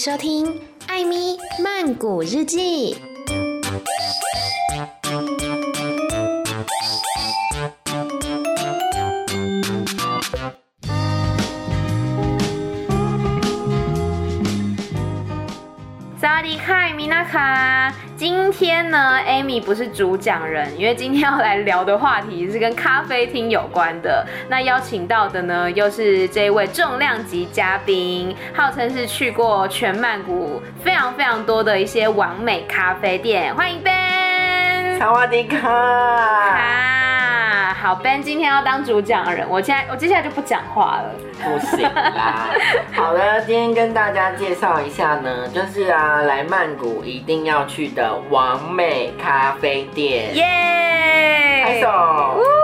收听《艾咪曼谷日记》。萨迪卡米娜卡，今天呢，Amy 不是主讲人，因为今天要来聊的话题是跟咖啡厅有关的。那邀请到的呢，又是这一位重量级嘉宾，号称是去过全曼谷非常非常多的一些完美咖啡店。欢迎 Ben，萨瓦迪卡。好，Ben 今天要当主讲人，我现在我接下来就不讲话了，不行啦。好了，今天跟大家介绍一下呢，就是啊，来曼谷一定要去的完美咖啡店，耶！拍手。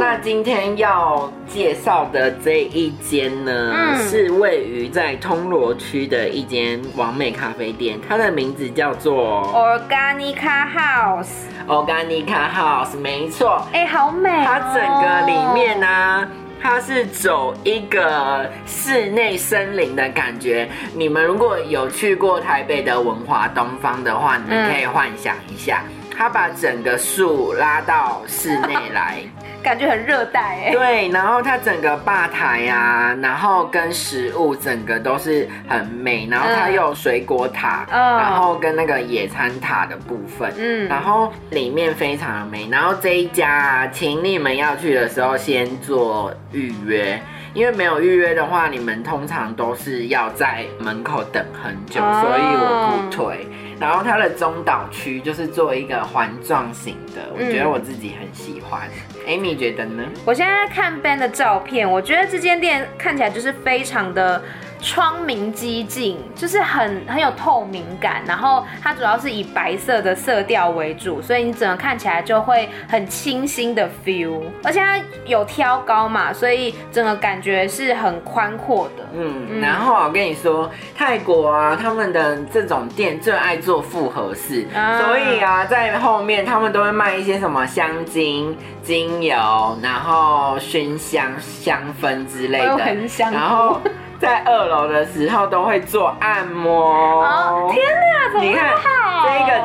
那今天要介绍的这一间呢，嗯、是位于在通罗区的一间完美咖啡店，它的名字叫做 Organica House。Organica House，没错，哎、欸，好美、哦！它整个里面呢、啊，它是走一个室内森林的感觉。你们如果有去过台北的文华东方的话，你们可以幻想一下，它把整个树拉到室内来。感觉很热带哎，对，然后它整个吧台啊，然后跟食物整个都是很美，然后它又有水果塔，嗯，然后跟那个野餐塔的部分，嗯，然后里面非常的美，然后这一家啊，请你们要去的时候先做预约，因为没有预约的话，你们通常都是要在门口等很久，所以我不推。然后它的中岛区就是做一个环状型的，我觉得我自己很喜欢。Amy 觉得呢？我现在在看 Ben 的照片，我觉得这间店看起来就是非常的。窗明几净，就是很很有透明感，然后它主要是以白色的色调为主，所以你整个看起来就会很清新的 feel，而且它有挑高嘛，所以整个感觉是很宽阔的。嗯，嗯，然后我跟你说，泰国啊，他们的这种店最爱做复合式，啊，所以啊，在后面他们都会卖一些什么香精、精油，然后熏香、香氛之类的，很香，然后。在二楼的时候都会做按摩。哦，天哪，怎么那么好？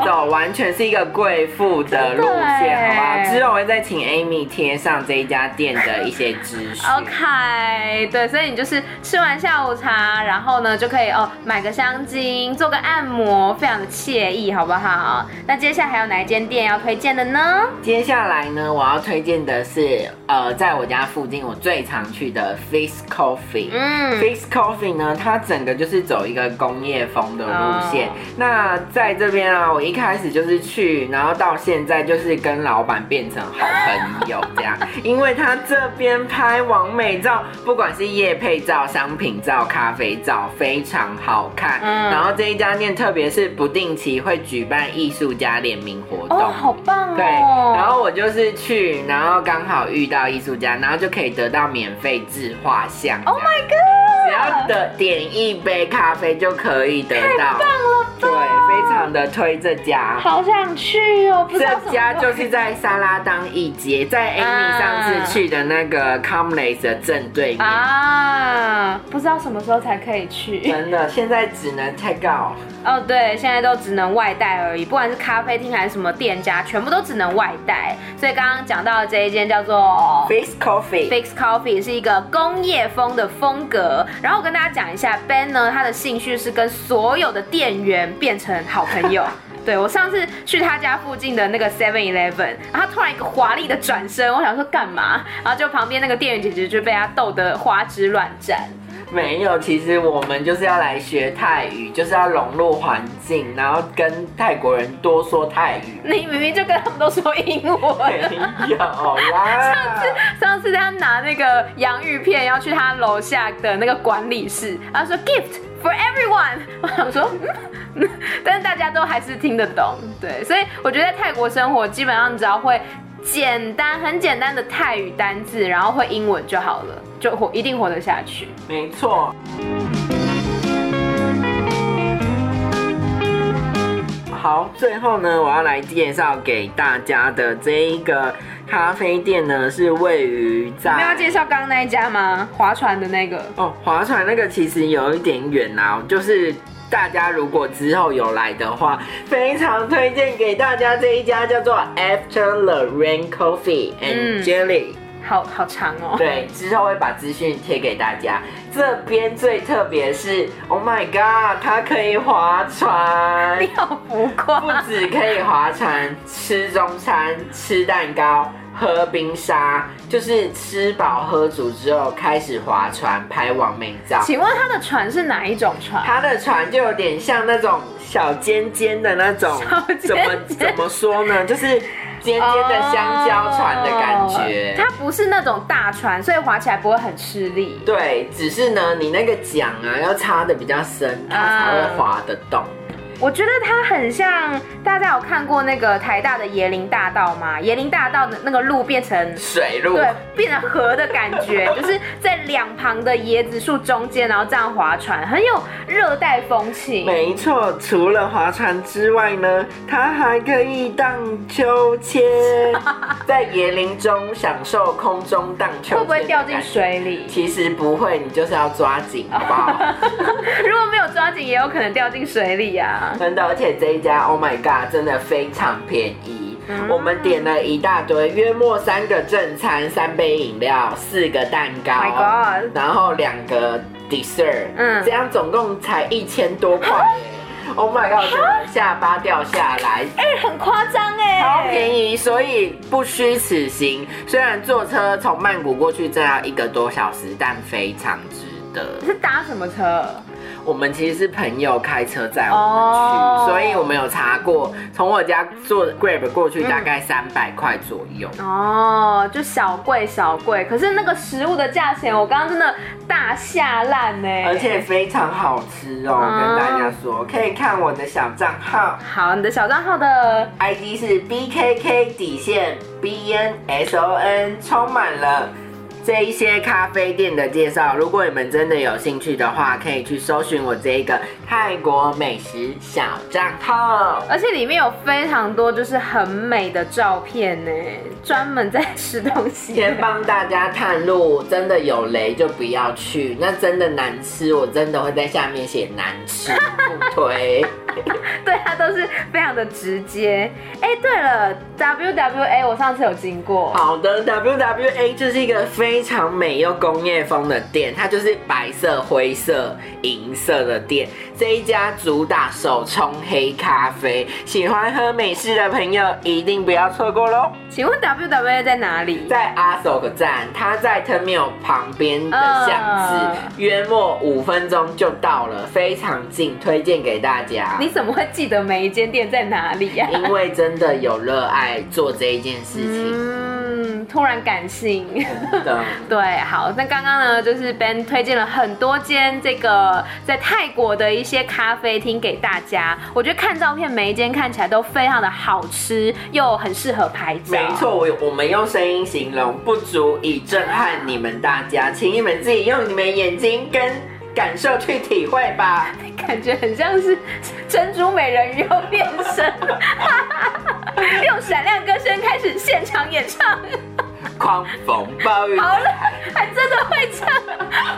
走完全是一个贵妇的路线，好不好？之后我会再请 Amy 贴上这一家店的一些资讯。OK，对，所以你就是吃完下午茶，然后呢就可以哦买个香精，做个按摩，非常的惬意，好不好？那接下来还有哪一间店要推荐的呢？接下来呢，我要推荐的是呃，在我家附近我最常去的 Fix Coffee。嗯，Fix Coffee 呢，它整个就是走一个工业风的路线。Oh. 那在这边啊，我一开始就是去，然后到现在就是跟老板变成好朋友这样，因为他这边拍完美照，不管是夜配照、商品照、咖啡照，非常好看。嗯，然后这一家店特别是不定期会举办艺术家联名活动，哦，好棒哦。对，然后我就是去，然后刚好遇到艺术家，然后就可以得到免费自画像。Oh my god！只要的点一杯咖啡就可以得到，太棒了！的推这家，好想去哦！不知道这家就是在沙拉当一街，在 Amy 上次去的那个 Comlex 的正对面啊，不知道什么时候才可以去。真的，现在只能 take out。哦，对，现在都只能外带而已，不管是咖啡厅还是什么店家，全部都只能外带。所以刚刚讲到的这一间叫做 Fix Coffee，Fix Coffee 是一个工业风的风格。然后我跟大家讲一下，Ben 呢，他的兴趣是跟所有的店员变成好朋友。对，我上次去他家附近的那个 Seven Eleven，然后他突然一个华丽的转身，我想说干嘛？然后就旁边那个店员姐姐就被他逗得花枝乱颤。没有，其实我们就是要来学泰语，就是要融入环境，然后跟泰国人多说泰语。你明明就跟他们都说英文。没有啦。上次上次他拿那个洋芋片要去他楼下的那个管理室，他说 gift for everyone。我想说，嗯，但是大家都还是听得懂，对，所以我觉得在泰国生活基本上你只要会。简单很简单的泰语单字，然后会英文就好了，就活一定活得下去。没错。好，最后呢，我要来介绍给大家的这一个咖啡店呢，是位于在。要介绍刚刚那一家吗？划船的那个。哦，划船那个其实有一点远啊，就是大家如果之后有来的话，非常推荐给大家这一家叫做 After the Rain Coffee and Jelly。嗯好好长哦。对，之后会把资讯贴给大家。这边最特别是，Oh my God，它可以划船。你好浮夸。不止可以划船，吃中餐，吃蛋糕，喝冰沙，就是吃饱喝足之后开始划船拍网美照。请问他的船是哪一种船？他的船就有点像那种小尖尖的那种，怎么怎么说呢？就是。尖尖的香蕉船的感觉，它不是那种大船，所以划起来不会很吃力。对，只是呢，你那个桨啊要插的比较深，它才会划得动。我觉得它很像，大家有看过那个台大的椰林大道吗？椰林大道的那个路变成水路，对，变成河的感觉，就是在两旁的椰子树中间，然后这样划船，很有热带风情。没错，除了划船之外呢，它还可以荡秋千，在椰林中享受空中荡秋千。会不会掉进水里？其实不会，你就是要抓紧，好不好？如果没有抓紧，也有可能掉进水里啊。真的，而且这一家，Oh my God，真的非常便宜。嗯、我们点了一大堆，约莫三个正餐，三杯饮料，四个蛋糕，My God，然后两个 dessert，嗯，这样总共才一千多块。Oh my God，下巴掉下来，哎、欸，很夸张哎，超便宜，所以不虚此行。虽然坐车从曼谷过去，这要一个多小时，但非常值是搭什么车？我们其实是朋友开车载我们去，oh. 所以我们有查过，从我家坐 Grab 过去大概三百块左右。哦，oh, 就小贵小贵，可是那个食物的价钱，我刚刚真的大下烂呢，而且非常好吃哦，oh. 跟大家说，可以看我的小账号。好，你的小账号的 ID 是 BKK 底线 BNSON，充满了。这一些咖啡店的介绍，如果你们真的有兴趣的话，可以去搜寻我这一个泰国美食小账号，而且里面有非常多就是很美的照片呢，专门在吃东西。先帮大家探路，真的有雷就不要去，那真的难吃，我真的会在下面写难吃不推。对，它都是非常的直接。哎，对了，WWA 我上次有经过。好的，WWA 就是一个非常美又工业风的店，它就是白色、灰色、银色的店。这一家主打手冲黑咖啡，喜欢喝美式的朋友一定不要错过喽。请问 WWA 在哪里？在阿索克站，它在 Terminal 旁边的巷子，uh、约莫五分钟就到了，非常近，推荐给大家。你怎么会记得每一间店在哪里呀、啊？因为真的有热爱做这一件事情。嗯，突然感性。的 对，好，那刚刚呢，就是 Ben 推荐了很多间这个在泰国的一些咖啡厅给大家。我觉得看照片，每一间看起来都非常的好吃，又很适合拍照。没错，我我们用声音形容不足以震撼你们大家，请你们自己用你们眼睛跟。感受去体会吧，感觉很像是 珍珠美人鱼又变身，用闪亮歌声开始现场演唱，狂风暴雨。好了，还真的会唱，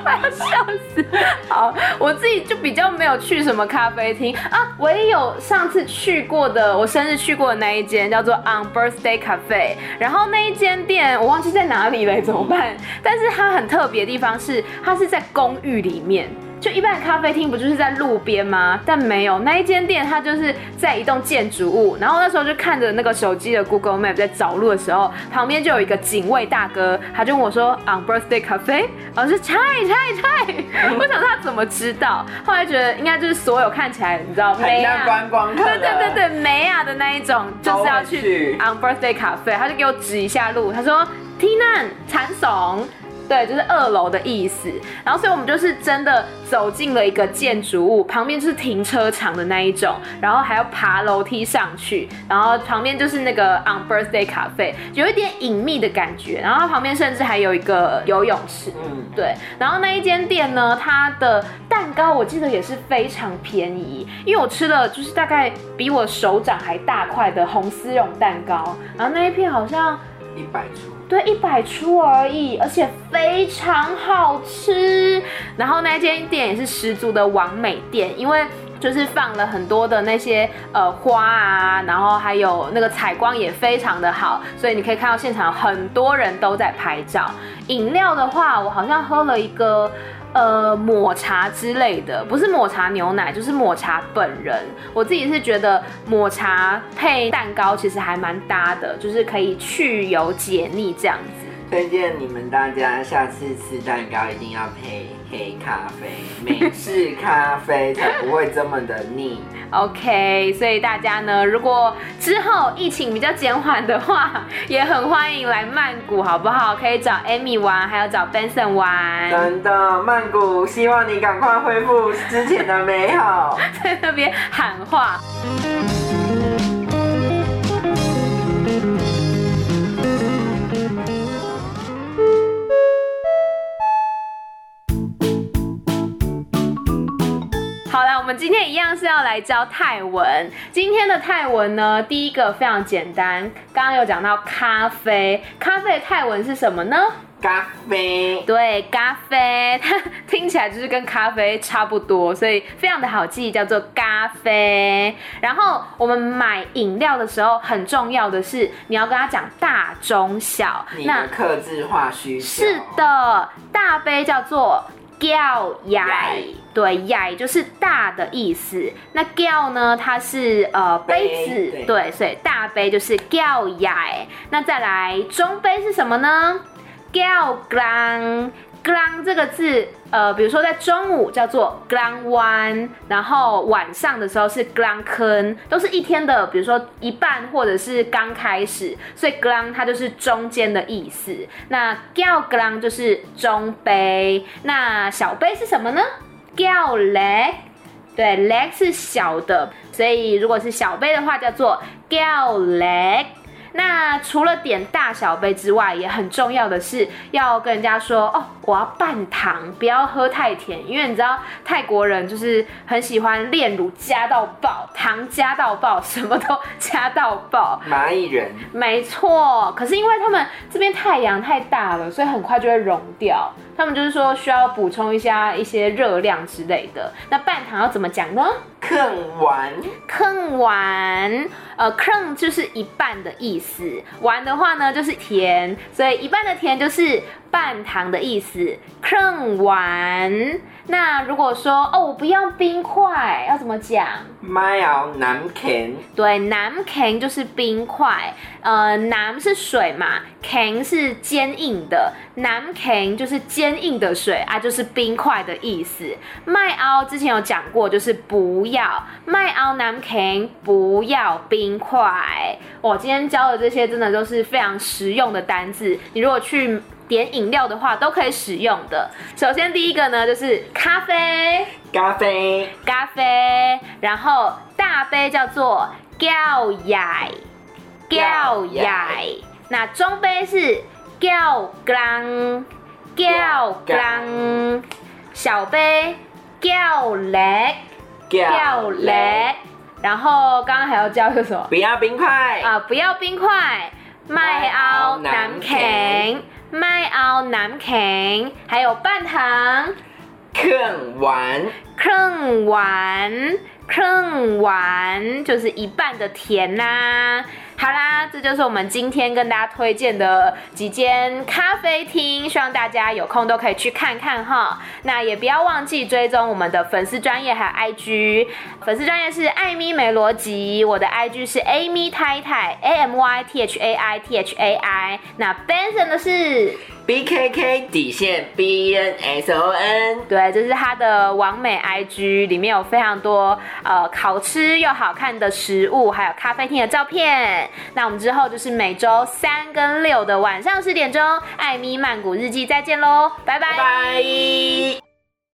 我要笑死。好，我自己就比较没有去什么咖啡厅啊，唯有上次去过的，我生日去过的那一间叫做 On Birthday Cafe，然后那一间店我忘记在哪里了，怎么办？但是它很特别的地方是，它是在公寓里面。就一般的咖啡厅不就是在路边吗？但没有那一间店，它就是在一栋建筑物。然后那时候就看着那个手机的 Google Map 在找路的时候，旁边就有一个警卫大哥，他就问我说：“On Birthday Cafe？” 我 说：“猜猜猜！”我想他怎么知道？后来觉得应该就是所有看起来你知道美啊，观光客对对对对美啊的那一种，就是要去 On Birthday Cafe，他就给我指一下路，他说：“Tinan 蚕耸。”对，就是二楼的意思。然后所以我们就是真的走进了一个建筑物，旁边就是停车场的那一种，然后还要爬楼梯上去，然后旁边就是那个 On Birthday Cafe，有一点隐秘的感觉。然后它旁边甚至还有一个游泳池，嗯，对。然后那一间店呢，它的蛋糕我记得也是非常便宜，因为我吃了就是大概比我手掌还大块的红丝绒蛋糕，然后那一片好像一百出，对，一百出而已，而且非常好吃。然后那间店也是十足的完美店，因为就是放了很多的那些呃花啊，然后还有那个采光也非常的好，所以你可以看到现场很多人都在拍照。饮料的话，我好像喝了一个。呃，抹茶之类的，不是抹茶牛奶，就是抹茶本人。我自己是觉得抹茶配蛋糕其实还蛮搭的，就是可以去油解腻这样子。推荐你们大家下次吃蛋糕一定要配黑咖啡，美式咖啡才不会这么的腻。OK，所以大家呢，如果之后疫情比较减缓的话，也很欢迎来曼谷，好不好？可以找 Amy 玩，还有找 Benson 玩。真的，曼谷，希望你赶快恢复之前的美好，在那边喊话。们今天一样是要来教泰文。今天的泰文呢，第一个非常简单。刚刚有讲到咖啡，咖啡的泰文是什么呢？咖啡。对，咖啡，它 听起来就是跟咖啡差不多，所以非常的好记，叫做咖啡。然后我们买饮料的时候，很重要的是你要跟他讲大、中、小。你的客制化需求。是的，大杯叫做。叫矮，对，矮就是大的意思。那 gao 呢？它是呃杯子，对，对，所以大杯就是叫矮。那再来中杯是什么呢？？gao。gang。“glang” 这个字，呃，比如说在中午叫做 glang one，然后晚上的时候是 “glang 坑，都是一天的，比如说一半或者是刚开始，所以 “glang” 它就是中间的意思。那 “gao glang” 就是中杯，那小杯是什么呢？叫 leg，对，leg 是小的，所以如果是小杯的话叫做 gal leg。那除了点大小杯之外，也很重要的是要跟人家说哦，我要半糖，不要喝太甜，因为你知道泰国人就是很喜欢炼乳加到爆，糖加到爆，什么都加到爆。蚂蚁人。没错，可是因为他们这边太阳太大了，所以很快就会融掉。他们就是说需要补充一下一些热量之类的。那半糖要怎么讲呢？坑完，坑完，呃，坑就是一半的意思，完的话呢就是甜，所以一半的甜就是半糖的意思。坑完，那如果说哦，我不要冰块，要怎么讲？麦要南肯，对，南肯就是冰块，呃，南是水嘛，肯是坚硬的，南肯就是坚硬的水啊，就是冰块的意思。麦凹之前有讲过，就是不要麦凹南肯，不要冰块。我今天教的这些真的都是非常实用的单字，你如果去点饮料的话，都可以使用的。首先第一个呢，就是咖啡，咖啡，咖啡。然后大杯叫做叫雅，叫雅。那中杯是叫缸，叫缸。小杯叫叻，叫叻。然后刚刚还要教一个什么？不要冰块啊！不要冰块，麦奥南肯。麦奥南肯，还有半糖，坑完，坑完，坑完，就是一半的甜呐、啊。好啦，这就是我们今天跟大家推荐的几间咖啡厅，希望大家有空都可以去看看哈。那也不要忘记追踪我们的粉丝专业还有 IG，粉丝专业是艾咪没逻辑，我的 IG 是 Amy 太太 A M Y T H A I T H A I。那 Benson 的是 B K K 底线 B N S O N，对，这是他的完美 IG，里面有非常多呃好吃又好看的食物，还有咖啡厅的照片。那我们之后就是每周三跟六的晚上十点钟，艾咪曼谷日记再见喽，拜拜。拜拜。